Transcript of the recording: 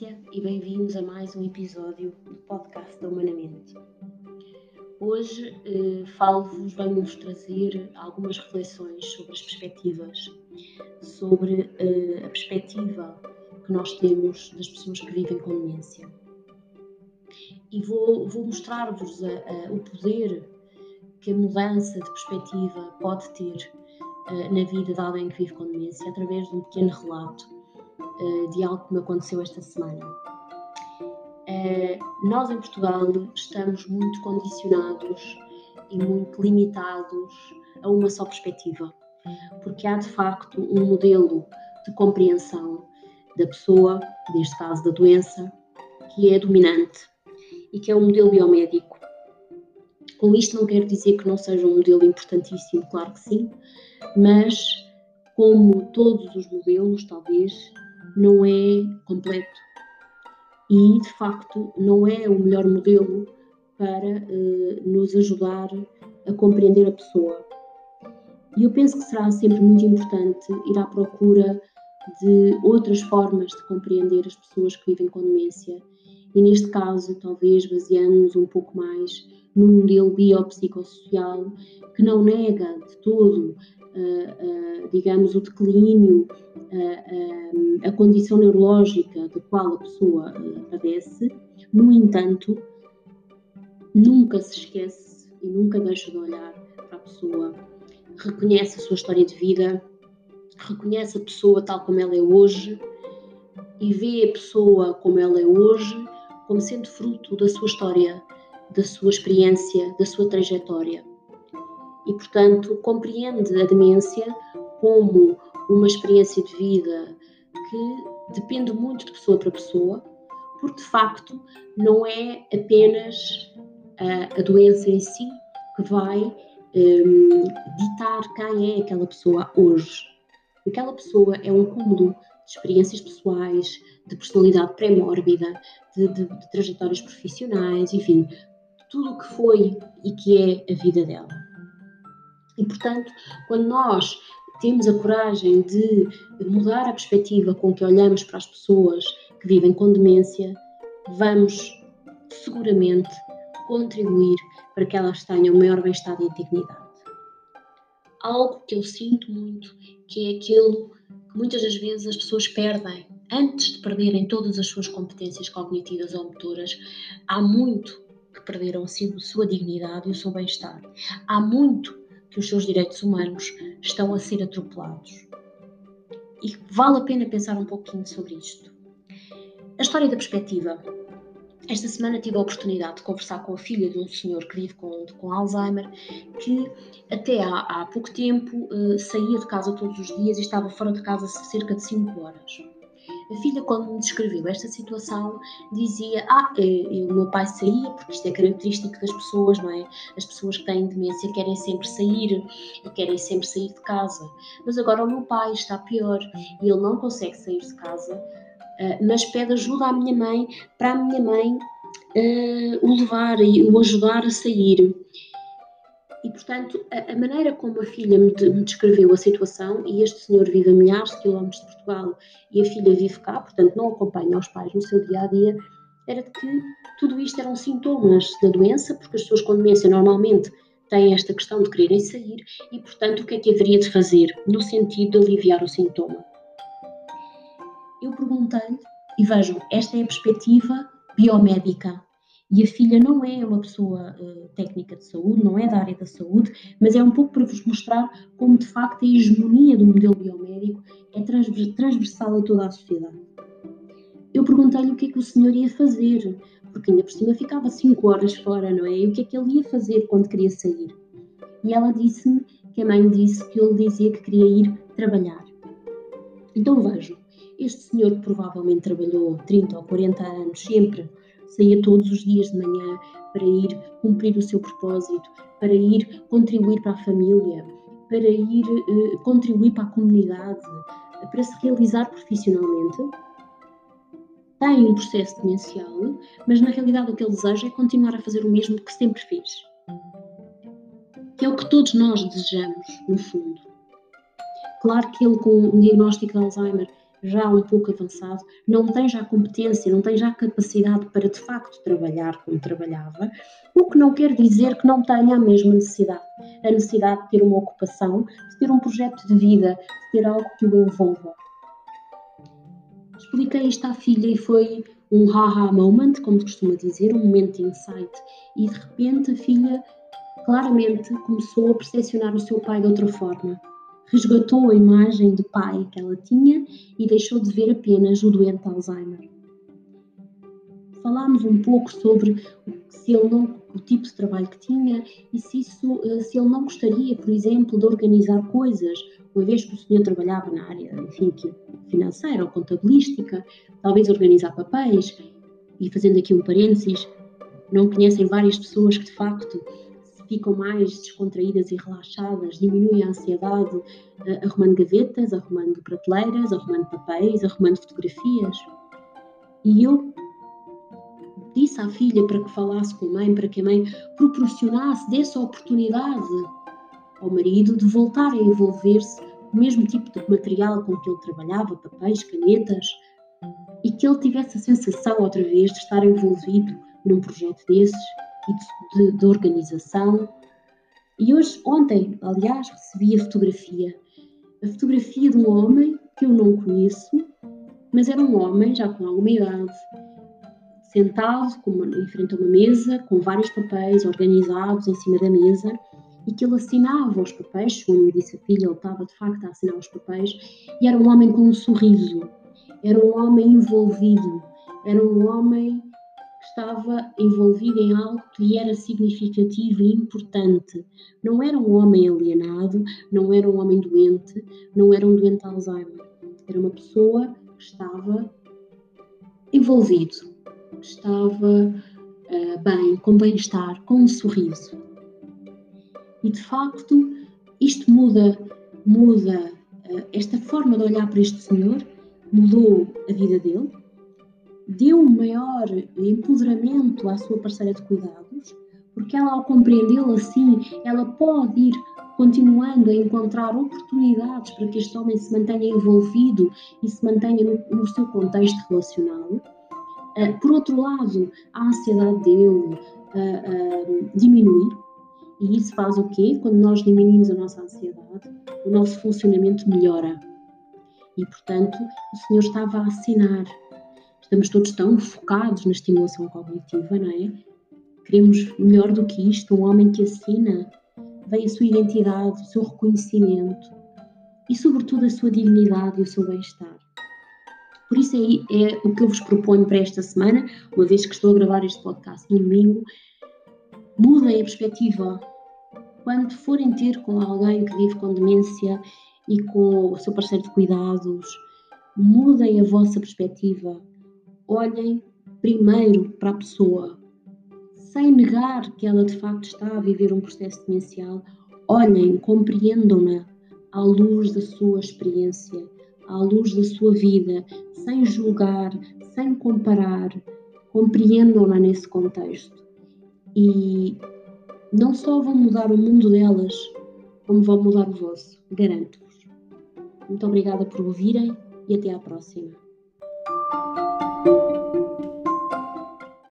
E bem-vindos a mais um episódio do podcast da Humanamente. Hoje eh, falo-vos, vamos trazer algumas reflexões sobre as perspectivas, sobre eh, a perspectiva que nós temos das pessoas que vivem com demência. E vou, vou mostrar-vos o poder que a mudança de perspectiva pode ter eh, na vida de alguém que vive com demência através de um pequeno relato uh, de algo que me aconteceu esta semana. Uh, nós em Portugal estamos muito condicionados e muito limitados a uma só perspectiva, porque há de facto um modelo de compreensão da pessoa, neste caso da doença, que é dominante e que é um modelo biomédico. Com isto não quero dizer que não seja um modelo importantíssimo, claro que sim, mas como todos os modelos, talvez, não é completo e, de facto, não é o melhor modelo para uh, nos ajudar a compreender a pessoa. E eu penso que será sempre muito importante ir à procura de outras formas de compreender as pessoas que vivem com demência e, neste caso, talvez baseando-nos um pouco mais num modelo biopsicossocial que não nega de todo digamos, o declínio, a condição neurológica da qual a pessoa padece, no entanto, nunca se esquece e nunca deixa de olhar para a pessoa, reconhece a sua história de vida, reconhece a pessoa tal como ela é hoje e vê a pessoa como ela é hoje como sendo fruto da sua história, da sua experiência, da sua trajetória e, portanto, compreende a demência como uma experiência de vida que depende muito de pessoa para pessoa, porque de facto não é apenas a, a doença em si que vai um, ditar quem é aquela pessoa hoje. Aquela pessoa é um cúmulo de experiências pessoais, de personalidade pré-mórbida, de, de, de trajetórias profissionais, enfim, tudo o que foi e que é a vida dela. E, portanto, quando nós temos a coragem de mudar a perspectiva com que olhamos para as pessoas que vivem com demência, vamos seguramente contribuir para que elas tenham maior bem-estar e dignidade. Algo que eu sinto muito, que é aquilo que muitas das vezes as pessoas perdem. Antes de perderem todas as suas competências cognitivas ou motoras, há muito que perderam a sua dignidade e o seu bem-estar. Há muito que os seus direitos humanos estão a ser atropelados. E vale a pena pensar um pouquinho sobre isto. A história da perspectiva. Esta semana tive a oportunidade de conversar com a filha de um senhor que vive com, com Alzheimer, que até há, há pouco tempo uh, saía de casa todos os dias e estava fora de casa cerca de 5 horas. A filha, quando me descreveu esta situação, dizia: Ah, eu, o meu pai saía, porque isto é característico das pessoas, não é? As pessoas que têm demência querem sempre sair e querem sempre sair de casa. Mas agora o meu pai está pior e ele não consegue sair de casa, uh, mas pede ajuda à minha mãe para a minha mãe o levar e o ajudar a sair. E, portanto, a, a, maneira como a filha me, me, descreveu a situação, e este senhor vive a milhares de quilómetros de Portugal e a filha vive cá, portanto, não acompanha os pais no seu dia a dia, era de que tudo isto eram sintomas da doença, porque as pessoas com demência normalmente têm esta questão de quererem sair, e, portanto, o que é que haveria de fazer no sentido de aliviar o sintoma? Eu perguntei-lhe, e vejam, esta é a perspectiva biomédica e a filha não é uma pessoa uh, técnica de saúde, não é da área da saúde, mas é um pouco para vos mostrar como de facto a hegemonia do modelo biomédico é transversal a toda a sociedade. Eu perguntei-lhe o que é que o senhor ia fazer, porque ainda por cima ficava 5 horas fora, não é? E o que é que ele ia fazer quando queria sair? E ela disse-me que a mãe disse que ele dizia que queria ir trabalhar. Então vejam, este senhor provavelmente trabalhou 30 ou 40 anos sempre saía todos os dias de manhã para ir cumprir o seu propósito, para ir contribuir para a família, para ir uh, contribuir para a comunidade, para se realizar profissionalmente. Tem um processo demencial, mas na realidade o que ele deseja é continuar a fazer o mesmo que sempre fez. Que é o que todos nós desejamos, no fundo. Claro que ele, com um diagnóstico de Alzheimer, já um pouco avançado, não tem já competência, não tem já capacidade para de facto trabalhar como trabalhava, o que não quer dizer que não tenha a mesma necessidade. A necessidade de ter uma ocupação, de ter um projeto de vida, de ter algo que o envolva. Expliquei isto à filha e foi um haha moment, como se costuma dizer, um momento de insight. E de repente a filha claramente começou a percepcionar o seu pai de outra forma resgatou a imagem do pai que ela tinha e deixou de ver apenas o doente Alzheimer. Falámos um pouco sobre se ele não, o tipo de trabalho que tinha e se, isso, se ele não gostaria, por exemplo, de organizar coisas, uma vez que o senhor trabalhava na área enfim, financeira ou contabilística, talvez organizar papéis, e fazendo aqui um parênteses, não conhecem várias pessoas que de facto ficam mais descontraídas e relaxadas, diminuem a ansiedade eh, arrumando gavetas, arrumando prateleiras, arrumando papéis, arrumando fotografias. E eu disse à filha para que falasse com a mãe, para que a mãe proporcionasse, desse oportunidade ao marido de voltar a envolver-se com o mesmo tipo de material com que ele trabalhava, papéis, canetas, e que ele tivesse a sensação outra vez de estar envolvido num projeto desses de, de, organização. E hoje, ontem, aliás, recebi a fotografia. A fotografia de um homem que eu não conheço, mas era um homem já com alguma idade, sentado uma, em frente a uma mesa, com vários papéis organizados em cima da mesa, e que ele assinava os papéis, segundo me disse a filha, ele estava de facto a assinar os papéis, e era um homem com um sorriso, era um homem envolvido, era um homem estava envolvido em algo que era significativo e importante. Não era um homem alienado, não era um homem doente, não era um doente Alzheimer. Era uma pessoa que estava envolvido, estava uh, bem, com bem-estar, com um sorriso. E de facto, isto muda, muda uh, esta forma de olhar para este senhor, mudou a vida dele, deu um maior empoderamento à sua parceira de cuidados, porque ela, ao compreendê-lo assim, ela pode ir continuando a encontrar oportunidades para que este homem se mantenha envolvido e se mantenha no, no seu contexto relacional. Uh, por outro lado, a ansiedade dele uh, uh, diminui, e isso faz o quê? Quando nós diminuímos a nossa ansiedade, o nosso funcionamento melhora. E, portanto, o Senhor estava a assinar estamos todos tão focados na estimulação cognitiva, não é? Queremos melhor do que isto, um homem que assina, vem a sua identidade, o seu reconhecimento e, sobretudo, a sua dignidade e o seu bem-estar. Por isso aí é o que eu vos proponho para esta semana, uma vez que estou a gravar este podcast no domingo, mudem a perspectiva. Quando forem ter com alguém que vive com demência e com o seu parceiro de cuidados, mudem a vossa perspectiva olhem primeiro para a pessoa, sem negar que ela de facto está a viver um processo demencial, olhem, compreendam-na à luz da sua experiência, à luz da sua vida, sem julgar, sem comparar, compreendam-na nesse contexto. E não só vão mudar o mundo delas, como vão mudar o vosso, garanto-vos. Muito obrigada por ouvirem e até à próxima.